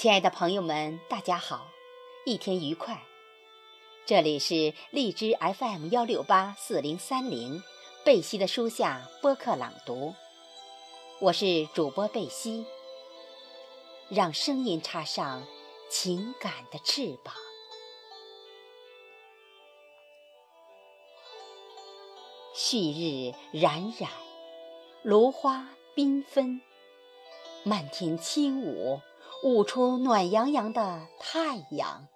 亲爱的朋友们，大家好，一天愉快。这里是荔枝 FM 幺六八四零三零贝西的书下播客朗读，我是主播贝西。让声音插上情感的翅膀。旭日冉冉，芦花缤纷，漫天轻舞，舞出暖洋洋的太阳。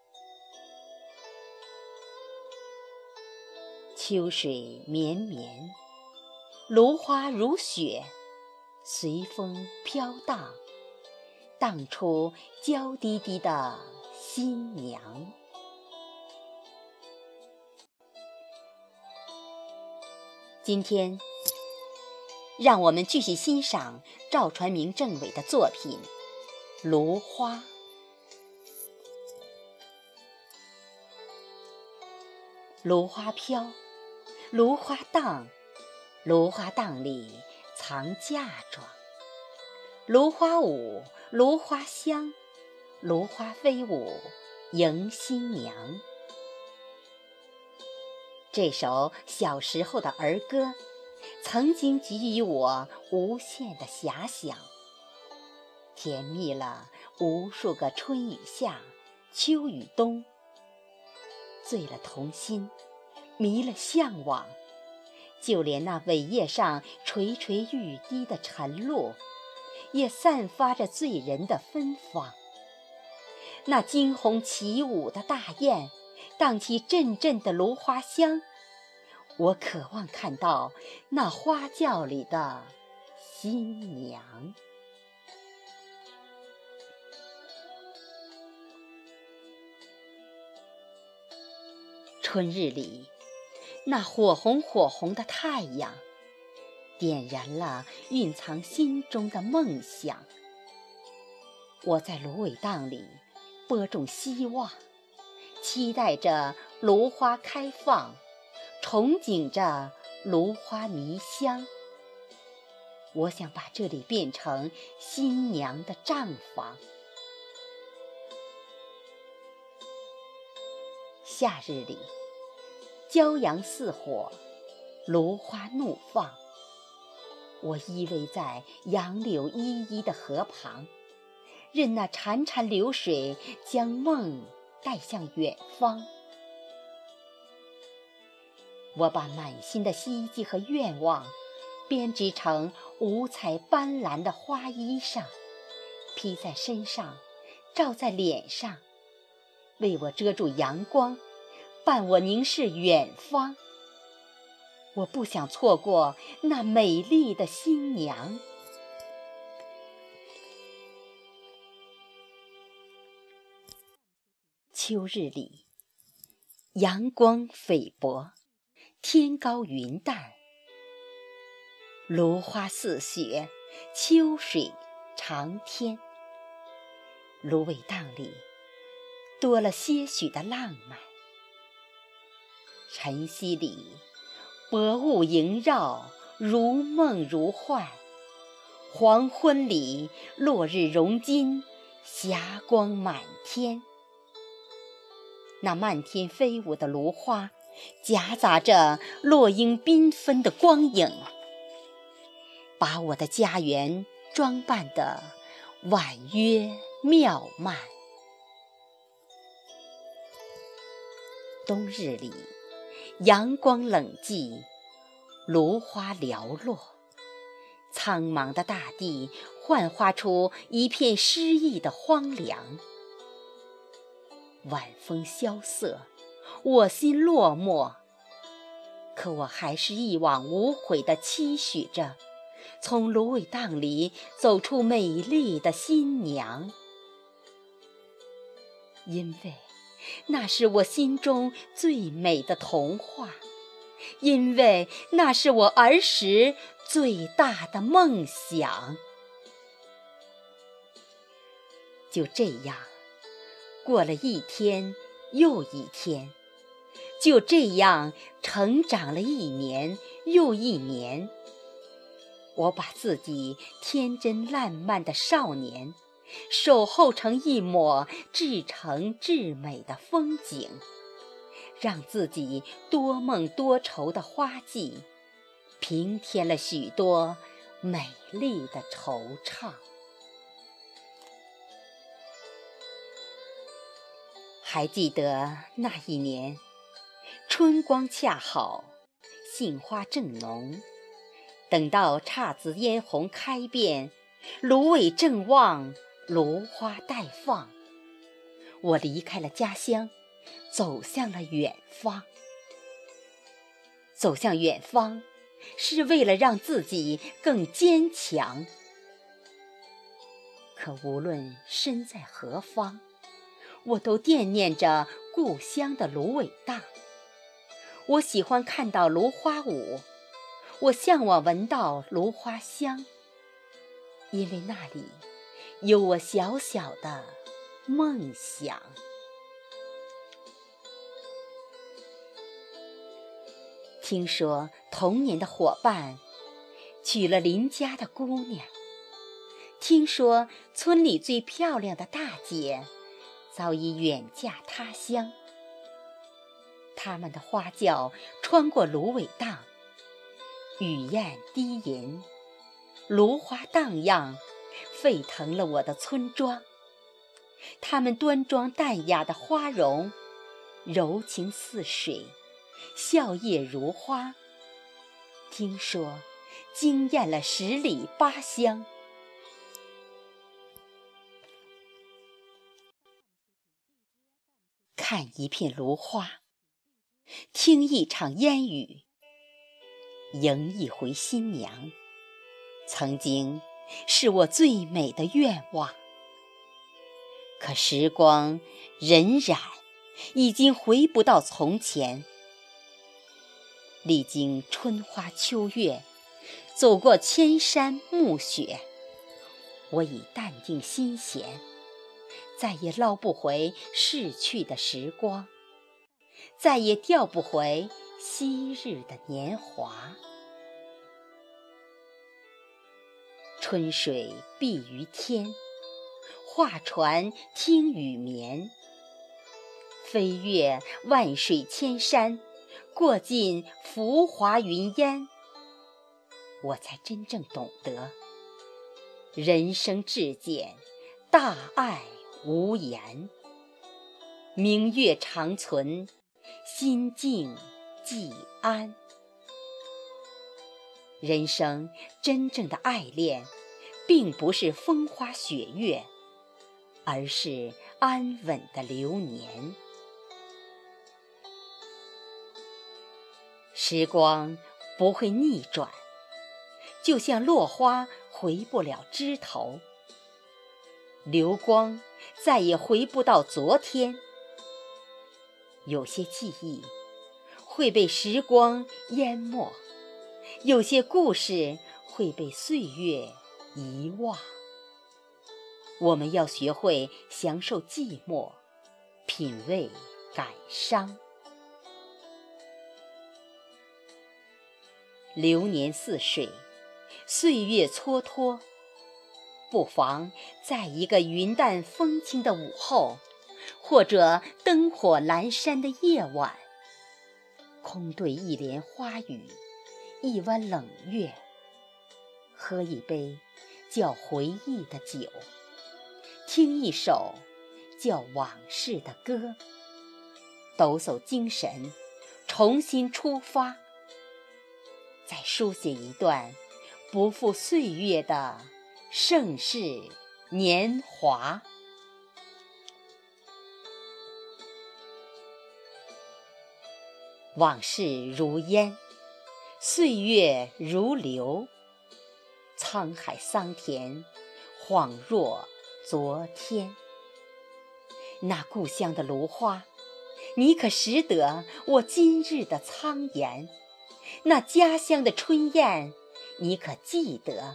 秋水绵绵，芦花如雪，随风飘荡，荡出娇滴滴的新娘。今天，让我们继续欣赏赵传明政委的作品《芦花》。芦花飘，芦花荡，芦花荡里藏嫁妆。芦花舞，芦花香，芦花飞舞迎新娘。这首小时候的儿歌，曾经给予我无限的遐想，甜蜜了无数个春与夏、秋与冬，醉了童心，迷了向往，就连那苇叶上垂垂欲滴的晨露，也散发着醉人的芬芳。那惊鸿起舞的大雁。荡起阵阵的芦花香，我渴望看到那花轿里的新娘。春日里，那火红火红的太阳，点燃了蕴藏心中的梦想。我在芦苇荡里播种希望。期待着芦花开放，憧憬着芦花迷香。我想把这里变成新娘的帐房。夏日里，骄阳似火，芦花怒放。我依偎在杨柳依依的河旁，任那潺潺流水将梦。带向远方，我把满心的希冀和愿望编织成五彩斑斓的花衣裳，披在身上，罩在脸上，为我遮住阳光，伴我凝视远方。我不想错过那美丽的新娘。秋日里，阳光菲薄，天高云淡，芦花似雪，秋水长天。芦苇荡里多了些许的浪漫。晨曦里，薄雾萦绕，如梦如幻；黄昏里，落日融金，霞光满天。那漫天飞舞的芦花，夹杂着落英缤纷的光影，把我的家园装扮得婉约妙曼。冬日里，阳光冷寂，芦花寥落，苍茫的大地幻化出一片诗意的荒凉。晚风萧瑟，我心落寞，可我还是一往无悔地期许着，从芦苇荡里走出美丽的新娘，因为那是我心中最美的童话，因为那是我儿时最大的梦想。就这样。过了一天又一天，就这样成长了一年又一年。我把自己天真烂漫的少年，守候成一抹至诚至美的风景，让自己多梦多愁的花季，平添了许多美丽的惆怅。还记得那一年，春光恰好，杏花正浓，等到姹紫嫣红开遍，芦苇正旺。芦花待放，我离开了家乡，走向了远方。走向远方，是为了让自己更坚强。可无论身在何方，我都惦念着故乡的芦苇荡。我喜欢看到芦花舞，我向往闻到芦花香，因为那里。有我小小的梦想。听说童年的伙伴娶了邻家的姑娘，听说村里最漂亮的大姐早已远嫁他乡。他们的花轿穿过芦苇荡，雨燕低吟，芦花荡漾。沸腾了我的村庄，他们端庄淡雅的花容，柔情似水，笑靥如花。听说惊艳了十里八乡。看一片芦花，听一场烟雨，迎一回新娘，曾经。是我最美的愿望。可时光荏苒，已经回不到从前。历经春花秋月，走过千山暮雪，我已淡定心弦，再也捞不回逝去的时光，再也调不回昔日的年华。春水碧于天，画船听雨眠。飞越万水千山，过尽浮华云烟，我才真正懂得，人生至简，大爱无言。明月长存，心静即安。人生真正的爱恋，并不是风花雪月，而是安稳的流年。时光不会逆转，就像落花回不了枝头，流光再也回不到昨天。有些记忆会被时光淹没。有些故事会被岁月遗忘，我们要学会享受寂寞，品味感伤。流年似水，岁月蹉跎，不妨在一个云淡风轻的午后，或者灯火阑珊的夜晚，空对一帘花雨。一弯冷月，喝一杯叫回忆的酒，听一首叫往事的歌，抖擞精神，重新出发，再书写一段不负岁月的盛世年华。往事如烟。岁月如流，沧海桑田，恍若昨天。那故乡的芦花，你可识得我今日的苍颜？那家乡的春燕，你可记得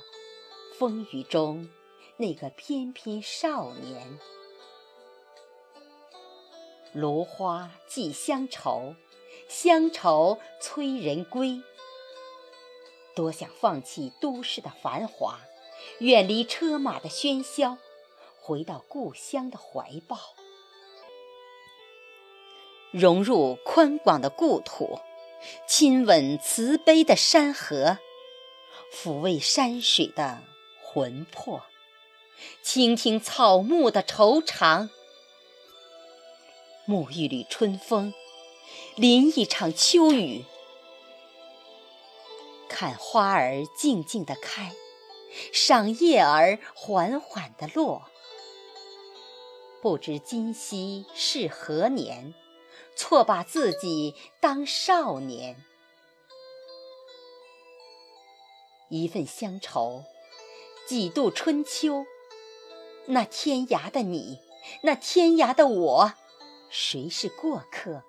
风雨中那个翩翩少年？芦花寄乡愁，乡愁催人归。多想放弃都市的繁华，远离车马的喧嚣，回到故乡的怀抱，融入宽广的故土，亲吻慈悲的山河，抚慰山水的魂魄，倾听草木的惆怅，沐一缕春风，淋一场秋雨，看花儿静静地开。赏叶儿缓缓地落，不知今夕是何年，错把自己当少年。一份乡愁，几度春秋。那天涯的你，那天涯的我，谁是过客？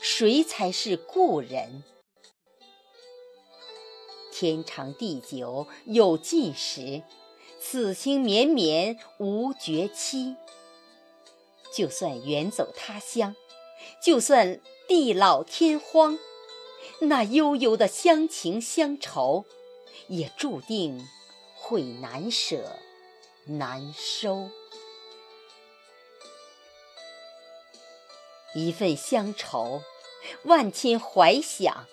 谁才是故人？天长地久有尽时，此情绵绵无绝期。就算远走他乡，就算地老天荒，那悠悠的乡情乡愁，也注定会难舍难收。一份乡愁，万千怀想。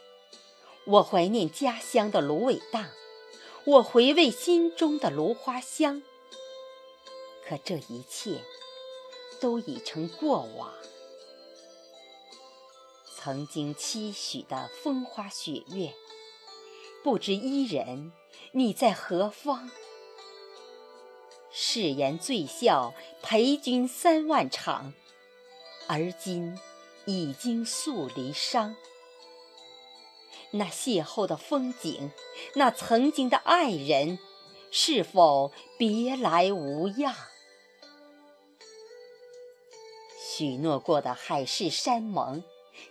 我怀念家乡的芦苇荡，我回味心中的芦花香。可这一切都已成过往。曾经期许的风花雪月，不知伊人你在何方？誓言醉笑陪君三万场，而今已经素离殇。那邂逅的风景，那曾经的爱人，是否别来无恙？许诺过的海誓山盟，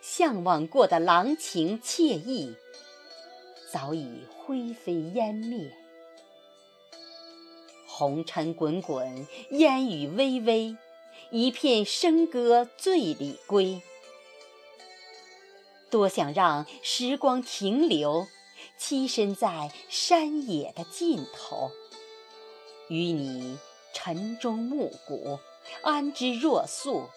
向往过的郎情妾意，早已灰飞烟灭。红尘滚滚，烟雨微微，一片笙歌醉里归。多想让时光停留，栖身在山野的尽头，与你晨钟暮鼓，安之若素，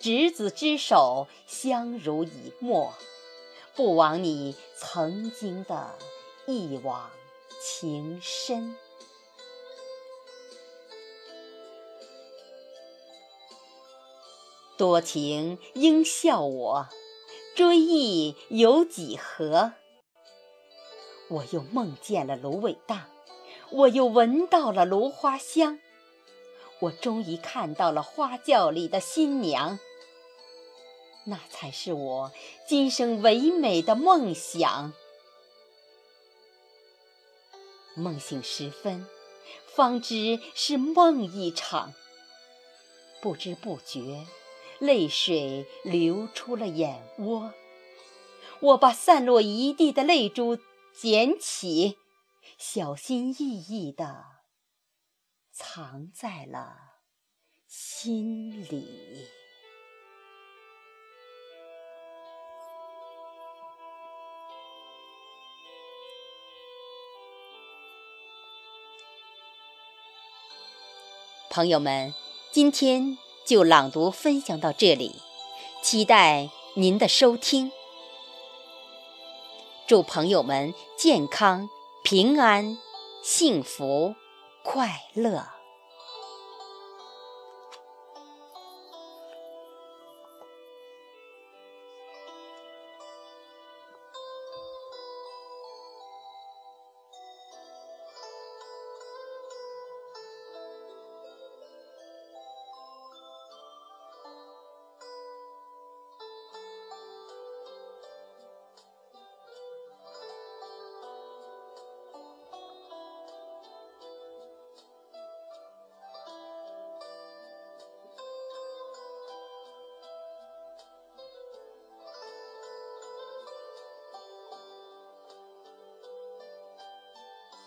执子之手，相濡以沫，不枉你曾经的一往情深。多情应笑我。追忆有几何？我又梦见了芦苇荡，我又闻到了芦花香，我终于看到了花轿里的新娘，那才是我今生唯美的梦想。梦醒时分，方知是梦一场，不知不觉。泪水流出了眼窝，我把散落一地的泪珠捡起，小心翼翼地藏在了心里。朋友们，今天。就朗读分享到这里，期待您的收听。祝朋友们健康、平安、幸福、快乐。